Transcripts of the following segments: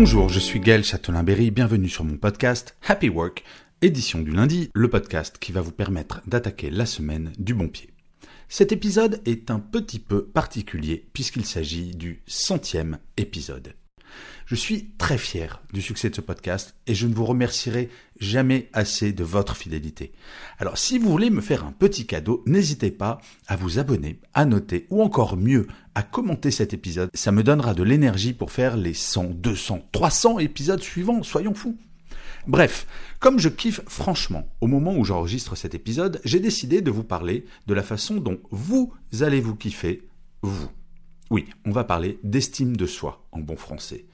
Bonjour, je suis Gaël Châtelain-Berry, bienvenue sur mon podcast Happy Work, édition du lundi, le podcast qui va vous permettre d'attaquer la semaine du bon pied. Cet épisode est un petit peu particulier puisqu'il s'agit du centième épisode. Je suis très fier du succès de ce podcast et je ne vous remercierai jamais assez de votre fidélité. Alors si vous voulez me faire un petit cadeau, n'hésitez pas à vous abonner, à noter ou encore mieux à commenter cet épisode. Ça me donnera de l'énergie pour faire les 100, 200, 300 épisodes suivants, soyons fous. Bref, comme je kiffe franchement au moment où j'enregistre cet épisode, j'ai décidé de vous parler de la façon dont vous allez vous kiffer, vous. Oui, on va parler d'estime de soi en bon français.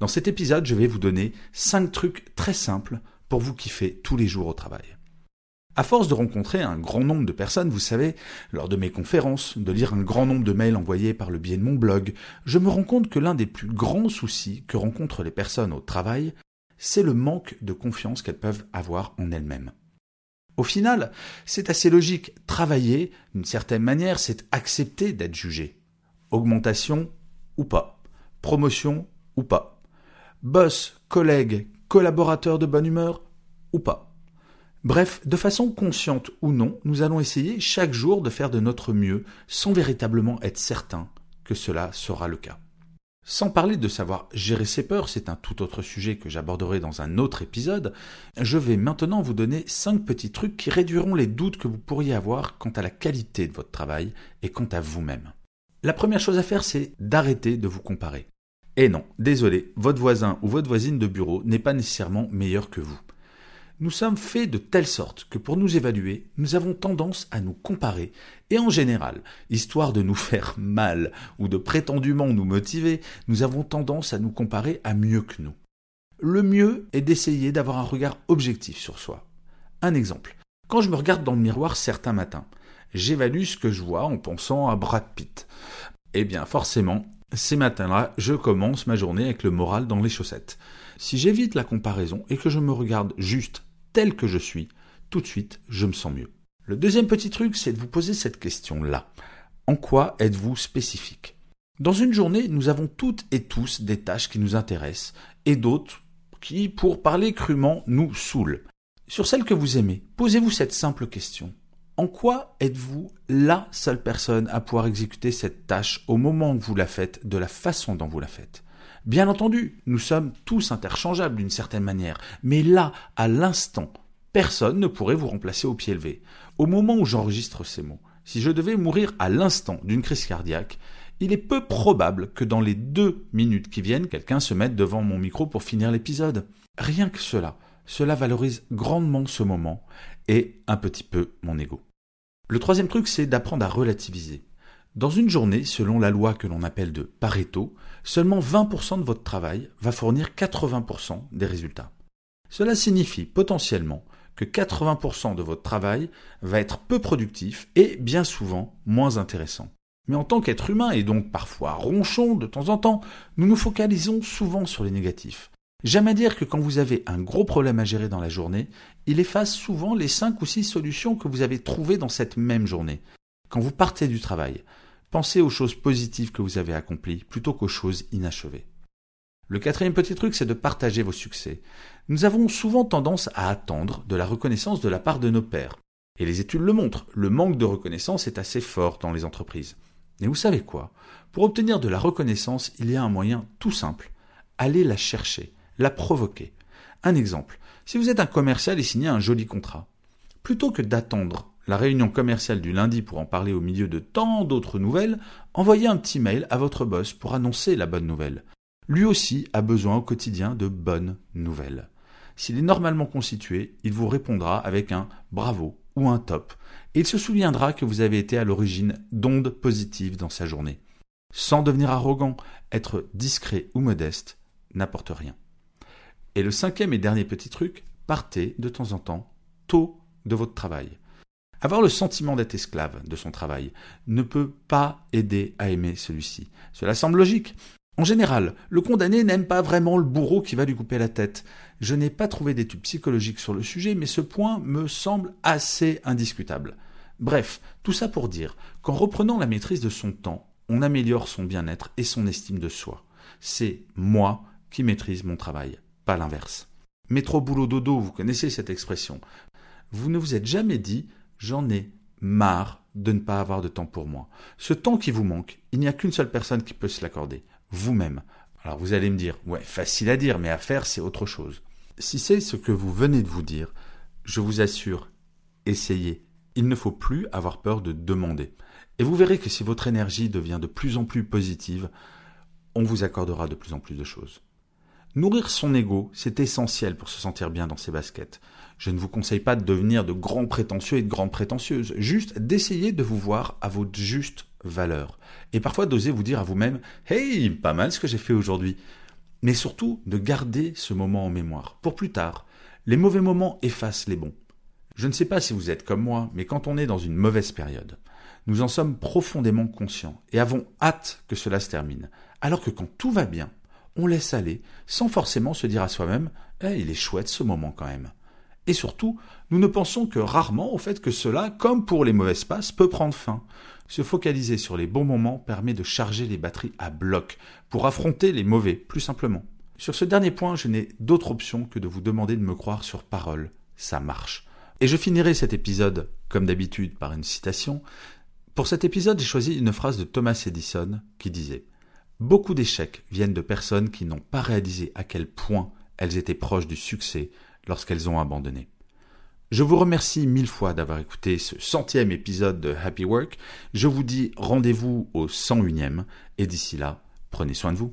Dans cet épisode, je vais vous donner 5 trucs très simples pour vous kiffer tous les jours au travail. À force de rencontrer un grand nombre de personnes, vous savez, lors de mes conférences, de lire un grand nombre de mails envoyés par le biais de mon blog, je me rends compte que l'un des plus grands soucis que rencontrent les personnes au travail, c'est le manque de confiance qu'elles peuvent avoir en elles-mêmes. Au final, c'est assez logique. Travailler, d'une certaine manière, c'est accepter d'être jugé. Augmentation ou pas. Promotion ou pas boss, collègue, collaborateur de bonne humeur ou pas. Bref, de façon consciente ou non, nous allons essayer chaque jour de faire de notre mieux sans véritablement être certain que cela sera le cas. Sans parler de savoir gérer ses peurs, c'est un tout autre sujet que j'aborderai dans un autre épisode, je vais maintenant vous donner cinq petits trucs qui réduiront les doutes que vous pourriez avoir quant à la qualité de votre travail et quant à vous-même. La première chose à faire, c'est d'arrêter de vous comparer. Et non, désolé, votre voisin ou votre voisine de bureau n'est pas nécessairement meilleur que vous. Nous sommes faits de telle sorte que pour nous évaluer, nous avons tendance à nous comparer, et en général, histoire de nous faire mal ou de prétendument nous motiver, nous avons tendance à nous comparer à mieux que nous. Le mieux est d'essayer d'avoir un regard objectif sur soi. Un exemple. Quand je me regarde dans le miroir certains matins, j'évalue ce que je vois en pensant à Brad Pitt. Eh bien, forcément, ces matins-là, je commence ma journée avec le moral dans les chaussettes. Si j'évite la comparaison et que je me regarde juste tel que je suis, tout de suite, je me sens mieux. Le deuxième petit truc, c'est de vous poser cette question-là. En quoi êtes-vous spécifique? Dans une journée, nous avons toutes et tous des tâches qui nous intéressent et d'autres qui, pour parler crûment, nous saoulent. Sur celles que vous aimez, posez-vous cette simple question. En quoi êtes-vous la seule personne à pouvoir exécuter cette tâche au moment où vous la faites, de la façon dont vous la faites? Bien entendu, nous sommes tous interchangeables d'une certaine manière, mais là, à l'instant, personne ne pourrait vous remplacer au pied levé. Au moment où j'enregistre ces mots, si je devais mourir à l'instant d'une crise cardiaque, il est peu probable que dans les deux minutes qui viennent, quelqu'un se mette devant mon micro pour finir l'épisode. Rien que cela, cela valorise grandement ce moment et un petit peu mon ego. Le troisième truc, c'est d'apprendre à relativiser. Dans une journée, selon la loi que l'on appelle de Pareto, seulement 20% de votre travail va fournir 80% des résultats. Cela signifie potentiellement que 80% de votre travail va être peu productif et bien souvent moins intéressant. Mais en tant qu'être humain et donc parfois ronchon de temps en temps, nous nous focalisons souvent sur les négatifs. À dire que quand vous avez un gros problème à gérer dans la journée, il efface souvent les 5 ou 6 solutions que vous avez trouvées dans cette même journée. Quand vous partez du travail, pensez aux choses positives que vous avez accomplies plutôt qu'aux choses inachevées. Le quatrième petit truc, c'est de partager vos succès. Nous avons souvent tendance à attendre de la reconnaissance de la part de nos pairs. Et les études le montrent, le manque de reconnaissance est assez fort dans les entreprises. Mais vous savez quoi? Pour obtenir de la reconnaissance, il y a un moyen tout simple. Allez la chercher la provoquer. Un exemple, si vous êtes un commercial et signez un joli contrat, plutôt que d'attendre la réunion commerciale du lundi pour en parler au milieu de tant d'autres nouvelles, envoyez un petit mail à votre boss pour annoncer la bonne nouvelle. Lui aussi a besoin au quotidien de bonnes nouvelles. S'il est normalement constitué, il vous répondra avec un bravo ou un top, et il se souviendra que vous avez été à l'origine d'ondes positives dans sa journée. Sans devenir arrogant, être discret ou modeste n'apporte rien. Et le cinquième et dernier petit truc, partez de temps en temps tôt de votre travail. Avoir le sentiment d'être esclave de son travail ne peut pas aider à aimer celui-ci. Cela semble logique. En général, le condamné n'aime pas vraiment le bourreau qui va lui couper la tête. Je n'ai pas trouvé d'études psychologiques sur le sujet, mais ce point me semble assez indiscutable. Bref, tout ça pour dire qu'en reprenant la maîtrise de son temps, on améliore son bien-être et son estime de soi. C'est moi qui maîtrise mon travail, pas l'inverse. Métro boulot dodo, vous connaissez cette expression. Vous ne vous êtes jamais dit j'en ai marre de ne pas avoir de temps pour moi. Ce temps qui vous manque, il n'y a qu'une seule personne qui peut se l'accorder, vous-même. Alors vous allez me dire, ouais, facile à dire, mais à faire, c'est autre chose. Si c'est ce que vous venez de vous dire, je vous assure, essayez. Il ne faut plus avoir peur de demander. Et vous verrez que si votre énergie devient de plus en plus positive, on vous accordera de plus en plus de choses. Nourrir son ego, c'est essentiel pour se sentir bien dans ses baskets. Je ne vous conseille pas de devenir de grands prétentieux et de grandes prétentieuses, juste d'essayer de vous voir à votre juste valeur. Et parfois d'oser vous dire à vous-même Hey, pas mal ce que j'ai fait aujourd'hui mais surtout de garder ce moment en mémoire. Pour plus tard, les mauvais moments effacent les bons. Je ne sais pas si vous êtes comme moi, mais quand on est dans une mauvaise période, nous en sommes profondément conscients et avons hâte que cela se termine. Alors que quand tout va bien, on laisse aller sans forcément se dire à soi-même eh, il est chouette ce moment quand même. Et surtout, nous ne pensons que rarement au fait que cela, comme pour les mauvaises passes, peut prendre fin. Se focaliser sur les bons moments permet de charger les batteries à bloc pour affronter les mauvais, plus simplement. Sur ce dernier point, je n'ai d'autre option que de vous demander de me croire sur parole. Ça marche. Et je finirai cet épisode, comme d'habitude, par une citation. Pour cet épisode, j'ai choisi une phrase de Thomas Edison qui disait Beaucoup d'échecs viennent de personnes qui n'ont pas réalisé à quel point elles étaient proches du succès lorsqu'elles ont abandonné. Je vous remercie mille fois d'avoir écouté ce centième épisode de Happy Work. Je vous dis rendez-vous au 101e et d'ici là, prenez soin de vous.